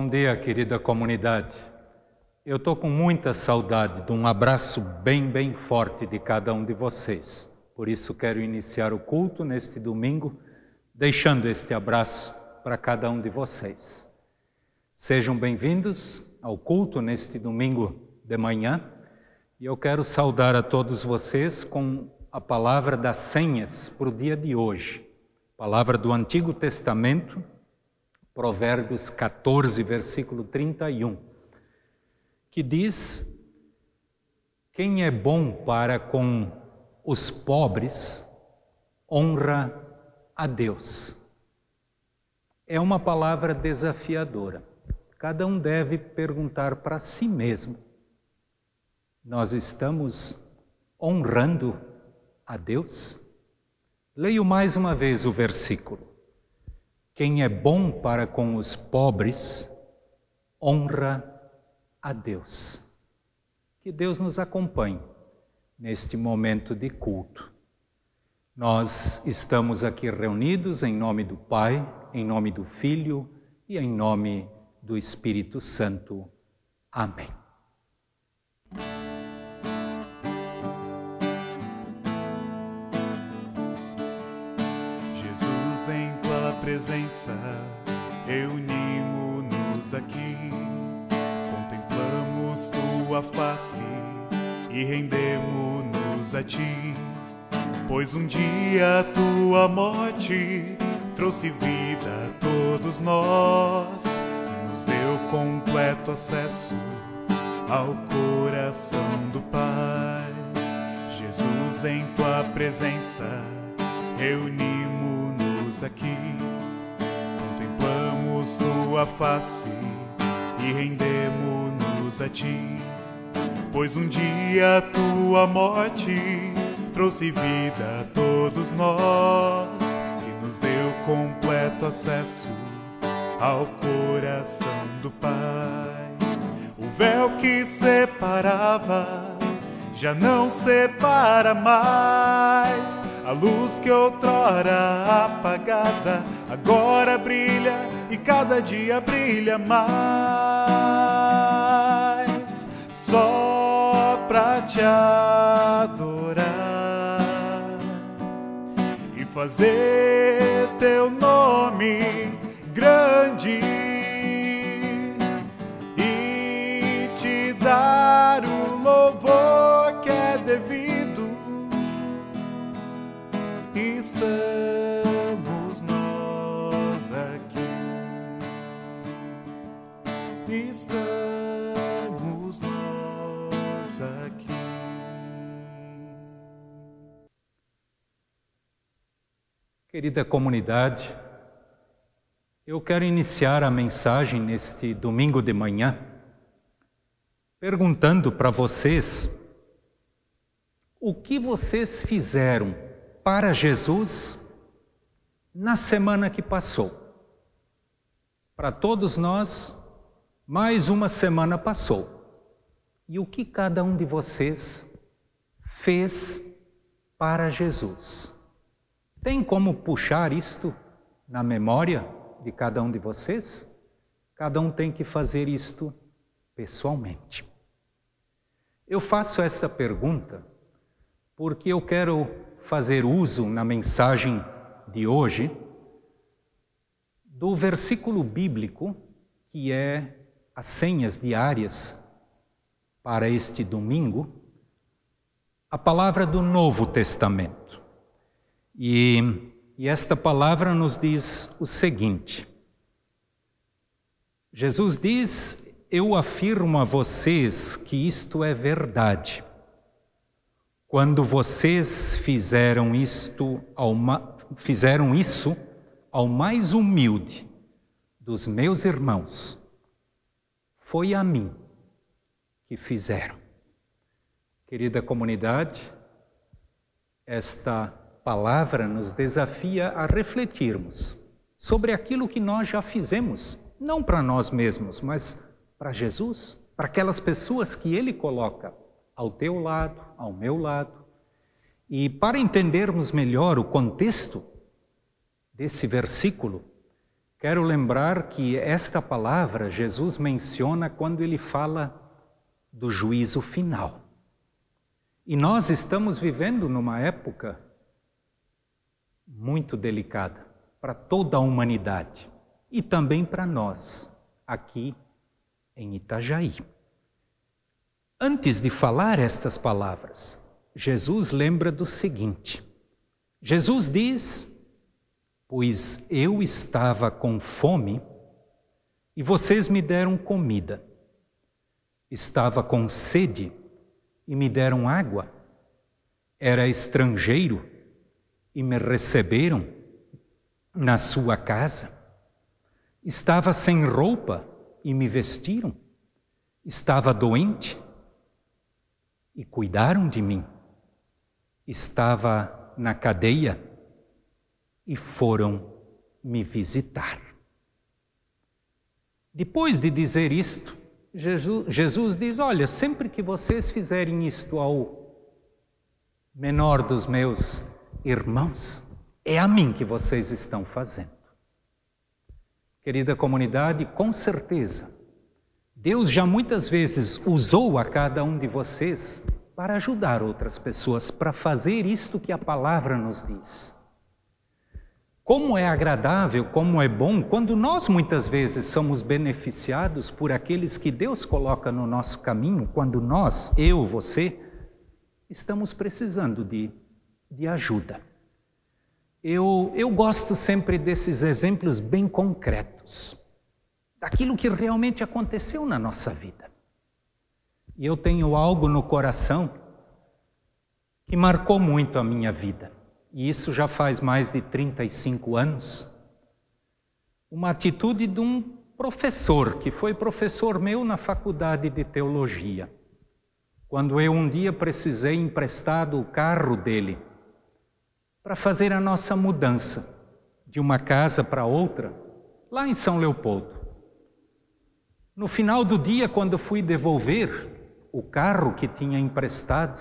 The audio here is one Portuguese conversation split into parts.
Bom dia, querida comunidade. Eu estou com muita saudade de um abraço bem, bem forte de cada um de vocês. Por isso, quero iniciar o culto neste domingo, deixando este abraço para cada um de vocês. Sejam bem-vindos ao culto neste domingo de manhã e eu quero saudar a todos vocês com a palavra das senhas para o dia de hoje. Palavra do Antigo Testamento Provérbios 14, versículo 31, que diz: Quem é bom para com os pobres, honra a Deus. É uma palavra desafiadora. Cada um deve perguntar para si mesmo: Nós estamos honrando a Deus? Leio mais uma vez o versículo. Quem é bom para com os pobres, honra a Deus. Que Deus nos acompanhe neste momento de culto. Nós estamos aqui reunidos em nome do Pai, em nome do Filho e em nome do Espírito Santo. Amém. Jesus em presença, reunimos-nos aqui, contemplamos tua face e rendemos-nos a ti, pois um dia tua morte trouxe vida a todos nós e nos deu completo acesso ao coração do Pai. Jesus em tua presença, reunimos-nos aqui, contemplamos tua face e rendemos-nos a ti, pois um dia tua morte trouxe vida a todos nós e nos deu completo acesso ao coração do Pai. O véu que separava já não separa mais. A luz que outrora apagada agora brilha e cada dia brilha mais. Só pra te adorar e fazer teu nome Querida comunidade, eu quero iniciar a mensagem neste domingo de manhã perguntando para vocês o que vocês fizeram para Jesus na semana que passou. Para todos nós, mais uma semana passou. E o que cada um de vocês fez para Jesus? Tem como puxar isto na memória de cada um de vocês? Cada um tem que fazer isto pessoalmente. Eu faço essa pergunta porque eu quero fazer uso na mensagem de hoje do versículo bíblico que é as senhas diárias para este domingo, a palavra do Novo Testamento. E, e esta palavra nos diz o seguinte: Jesus diz: Eu afirmo a vocês que isto é verdade. quando vocês fizeram isto ao fizeram isso ao mais humilde dos meus irmãos, foi a mim que fizeram. Querida comunidade, esta palavra nos desafia a refletirmos sobre aquilo que nós já fizemos, não para nós mesmos, mas para Jesus, para aquelas pessoas que Ele coloca ao teu lado, ao meu lado. E para entendermos melhor o contexto desse versículo, quero lembrar que esta palavra Jesus menciona quando ele fala do juízo final. E nós estamos vivendo numa época muito delicada para toda a humanidade e também para nós, aqui em Itajaí. Antes de falar estas palavras, Jesus lembra do seguinte: Jesus diz: Pois eu estava com fome e vocês me deram comida, estava com sede e me deram água. Era estrangeiro e me receberam na sua casa. Estava sem roupa e me vestiram. Estava doente e cuidaram de mim. Estava na cadeia e foram me visitar. Depois de dizer isto, Jesus, Jesus diz: Olha, sempre que vocês fizerem isto ao menor dos meus irmãos, é a mim que vocês estão fazendo. Querida comunidade, com certeza, Deus já muitas vezes usou a cada um de vocês para ajudar outras pessoas, para fazer isto que a palavra nos diz. Como é agradável, como é bom, quando nós muitas vezes somos beneficiados por aqueles que Deus coloca no nosso caminho, quando nós, eu, você, estamos precisando de, de ajuda. Eu, eu gosto sempre desses exemplos bem concretos, daquilo que realmente aconteceu na nossa vida. E eu tenho algo no coração que marcou muito a minha vida e isso já faz mais de 35 anos, uma atitude de um professor, que foi professor meu na faculdade de teologia. Quando eu um dia precisei emprestado o carro dele para fazer a nossa mudança de uma casa para outra, lá em São Leopoldo. No final do dia, quando fui devolver o carro que tinha emprestado,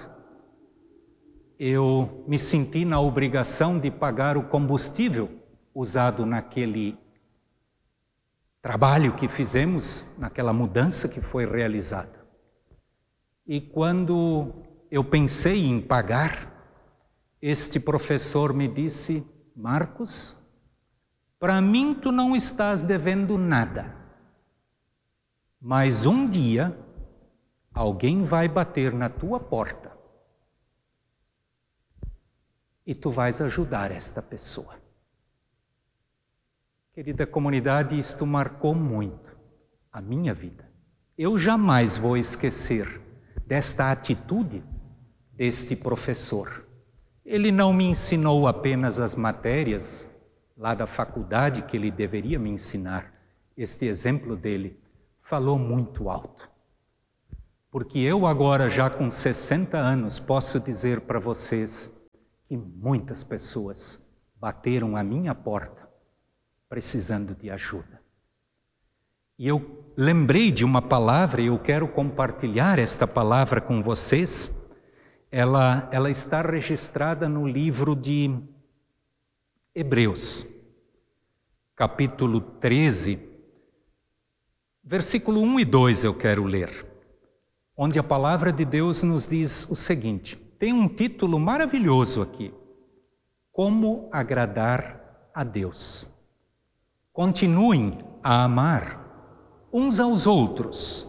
eu me senti na obrigação de pagar o combustível usado naquele trabalho que fizemos, naquela mudança que foi realizada. E quando eu pensei em pagar, este professor me disse: Marcos, para mim tu não estás devendo nada, mas um dia alguém vai bater na tua porta e tu vais ajudar esta pessoa. Querida comunidade, isto marcou muito a minha vida. Eu jamais vou esquecer desta atitude deste professor. Ele não me ensinou apenas as matérias lá da faculdade que ele deveria me ensinar. Este exemplo dele falou muito alto. Porque eu, agora, já com 60 anos, posso dizer para vocês que muitas pessoas bateram à minha porta precisando de ajuda. E eu lembrei de uma palavra e eu quero compartilhar esta palavra com vocês. Ela, ela está registrada no livro de Hebreus, capítulo 13, versículo 1 e 2 eu quero ler, onde a palavra de Deus nos diz o seguinte: tem um título maravilhoso aqui: Como agradar a Deus. Continuem a amar uns aos outros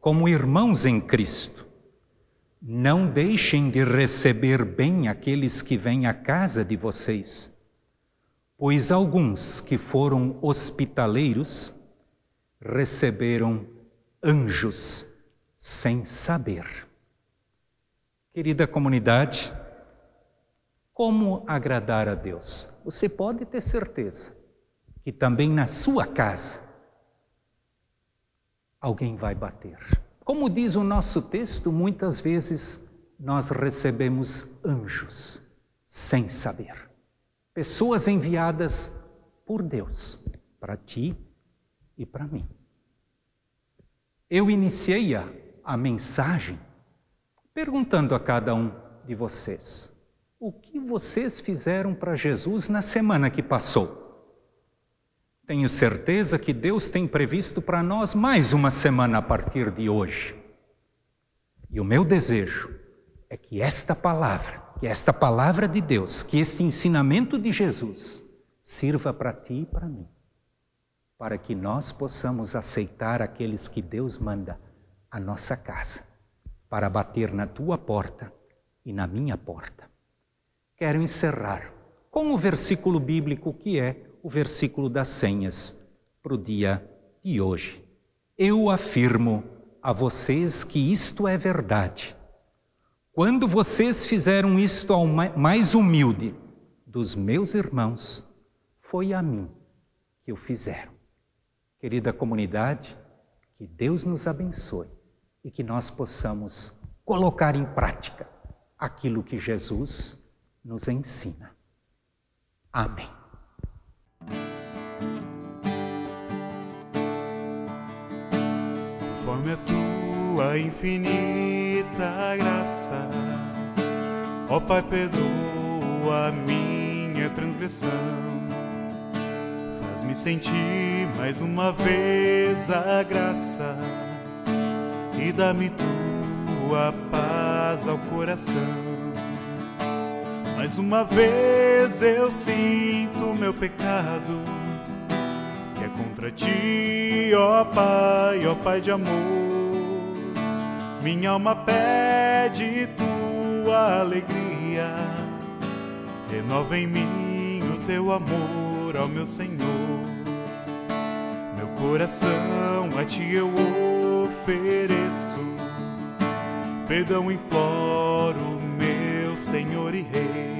como irmãos em Cristo. Não deixem de receber bem aqueles que vêm à casa de vocês, pois alguns que foram hospitaleiros receberam anjos sem saber. Querida comunidade, como agradar a Deus? Você pode ter certeza que também na sua casa alguém vai bater. Como diz o nosso texto, muitas vezes nós recebemos anjos sem saber. Pessoas enviadas por Deus para ti e para mim. Eu iniciei a, a mensagem perguntando a cada um de vocês: o que vocês fizeram para Jesus na semana que passou? Tenho certeza que Deus tem previsto para nós mais uma semana a partir de hoje. E o meu desejo é que esta palavra, que esta palavra de Deus, que este ensinamento de Jesus sirva para ti e para mim, para que nós possamos aceitar aqueles que Deus manda à nossa casa, para bater na tua porta e na minha porta. Quero encerrar com o versículo bíblico que é o versículo das senhas para o dia de hoje. Eu afirmo a vocês que isto é verdade. Quando vocês fizeram isto ao mais humilde dos meus irmãos, foi a mim que o fizeram. Querida comunidade, que Deus nos abençoe e que nós possamos colocar em prática aquilo que Jesus nos ensina. Amém. Conforme a tua infinita graça, ó Pai, perdoa a minha transgressão. Faz-me sentir mais uma vez a graça e dá-me tua paz ao coração. Mais uma vez eu sinto meu pecado, que é contra ti, ó Pai, ó Pai de amor. Minha alma pede tua alegria, renova em mim o teu amor, ó meu Senhor. Meu coração a ti eu ofereço, perdão imploro, meu Senhor e Rei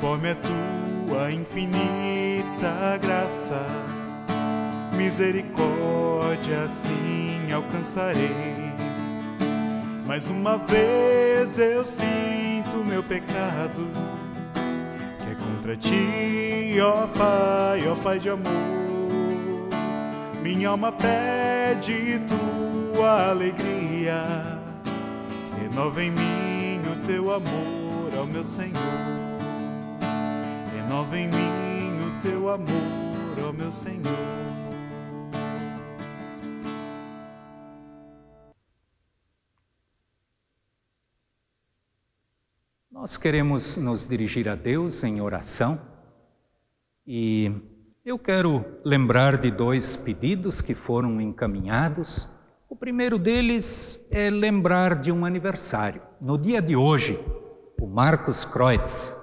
conforme a tua infinita graça, misericórdia assim alcançarei. Mais uma vez eu sinto meu pecado, que é contra ti, ó Pai, ó Pai de amor. Minha alma pede tua alegria, renova em mim o teu amor, ó meu Senhor. Renova em mim o teu amor, ó meu Senhor. Nós queremos nos dirigir a Deus em oração e eu quero lembrar de dois pedidos que foram encaminhados. O primeiro deles é lembrar de um aniversário. No dia de hoje, o Marcos Kreutz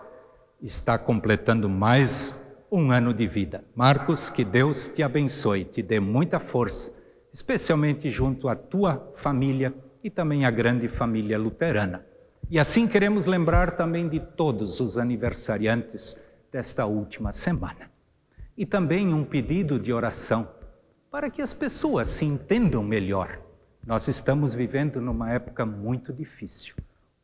está completando mais um ano de vida. Marcos, que Deus te abençoe, te dê muita força, especialmente junto à tua família e também à grande família luterana. E assim queremos lembrar também de todos os aniversariantes desta última semana. E também um pedido de oração para que as pessoas se entendam melhor. Nós estamos vivendo numa época muito difícil,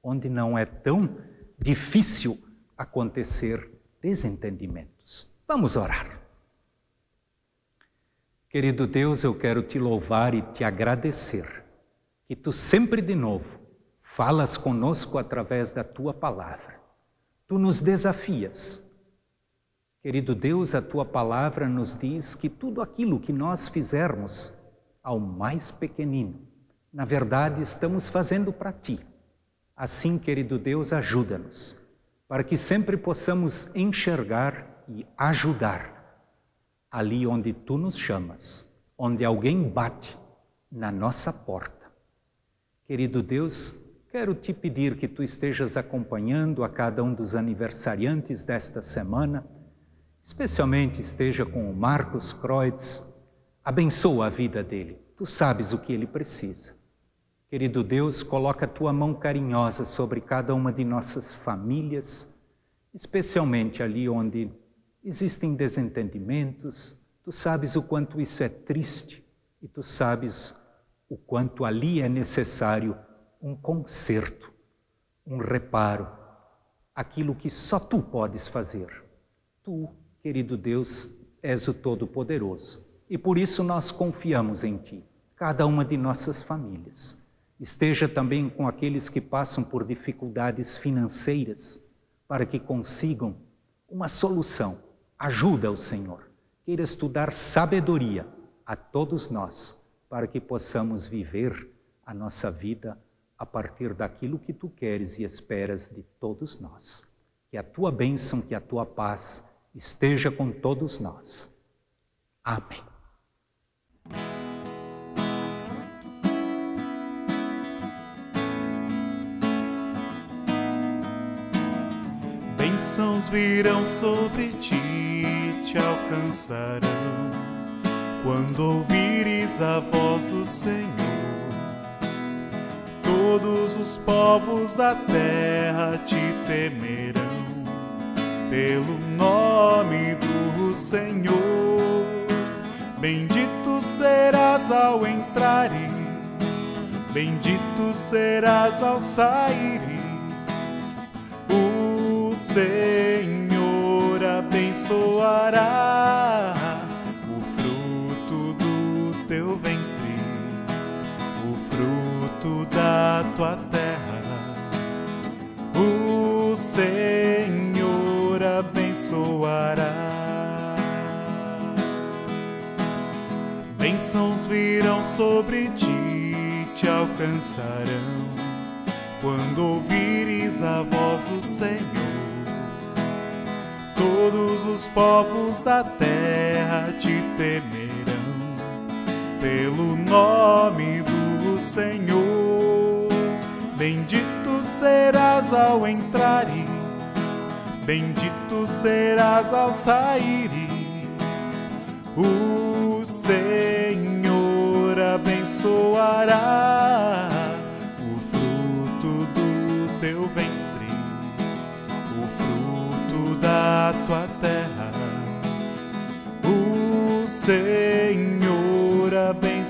onde não é tão difícil acontecer desentendimentos. Vamos orar. Querido Deus, eu quero te louvar e te agradecer que tu sempre de novo falas conosco através da tua palavra. Tu nos desafias. Querido Deus, a tua palavra nos diz que tudo aquilo que nós fizermos ao mais pequenino, na verdade estamos fazendo para ti. Assim, querido Deus, ajuda-nos para que sempre possamos enxergar e ajudar ali onde tu nos chamas, onde alguém bate na nossa porta. Querido Deus, quero te pedir que tu estejas acompanhando a cada um dos aniversariantes desta semana, especialmente esteja com o Marcos Kreutz, abençoa a vida dele, tu sabes o que ele precisa. Querido Deus, coloca a tua mão carinhosa sobre cada uma de nossas famílias, especialmente ali onde existem desentendimentos. Tu sabes o quanto isso é triste e tu sabes o quanto ali é necessário um conserto, um reparo, aquilo que só tu podes fazer. Tu, querido Deus, és o Todo-Poderoso e por isso nós confiamos em Ti, cada uma de nossas famílias. Esteja também com aqueles que passam por dificuldades financeiras, para que consigam uma solução. Ajuda o Senhor. Queira estudar sabedoria a todos nós, para que possamos viver a nossa vida a partir daquilo que tu queres e esperas de todos nós. Que a tua bênção, que a tua paz esteja com todos nós. Amém. Bênçãos virão sobre ti, te alcançarão quando ouvires a voz do Senhor. Todos os povos da terra te temerão pelo nome do Senhor. Bendito serás ao entrares, bendito serás ao saíres. O Senhor abençoará da tua terra. O Senhor abençoará. bênçãos virão sobre ti, te alcançarão quando ouvires a voz do Senhor. Todos os povos da terra te temerão pelo nome do Senhor. Bendito serás ao entrares, bendito serás ao saíres. O Senhor abençoará o fruto do teu ventre, o fruto da tua terra. O Senhor abençoará.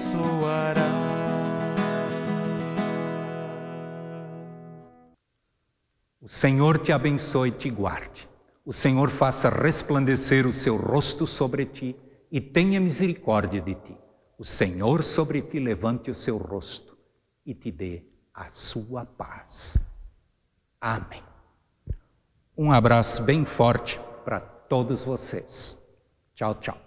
Senhor te abençoe e te guarde. O Senhor faça resplandecer o seu rosto sobre ti e tenha misericórdia de ti. O Senhor sobre ti levante o seu rosto e te dê a sua paz. Amém. Um abraço bem forte para todos vocês. Tchau, tchau.